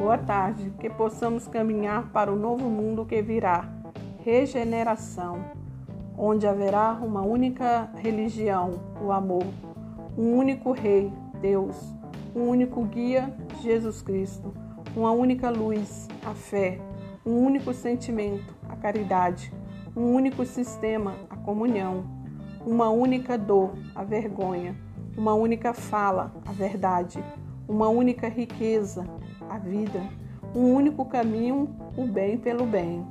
Boa tarde, que possamos caminhar para o novo mundo que virá regeneração, onde haverá uma única religião, o amor, um único Rei, Deus, um único guia, Jesus Cristo, uma única luz, a fé, um único sentimento, a caridade, um único sistema, a comunhão, uma única dor, a vergonha, uma única fala, a verdade, uma única riqueza, a vida, um único caminho, o bem pelo bem.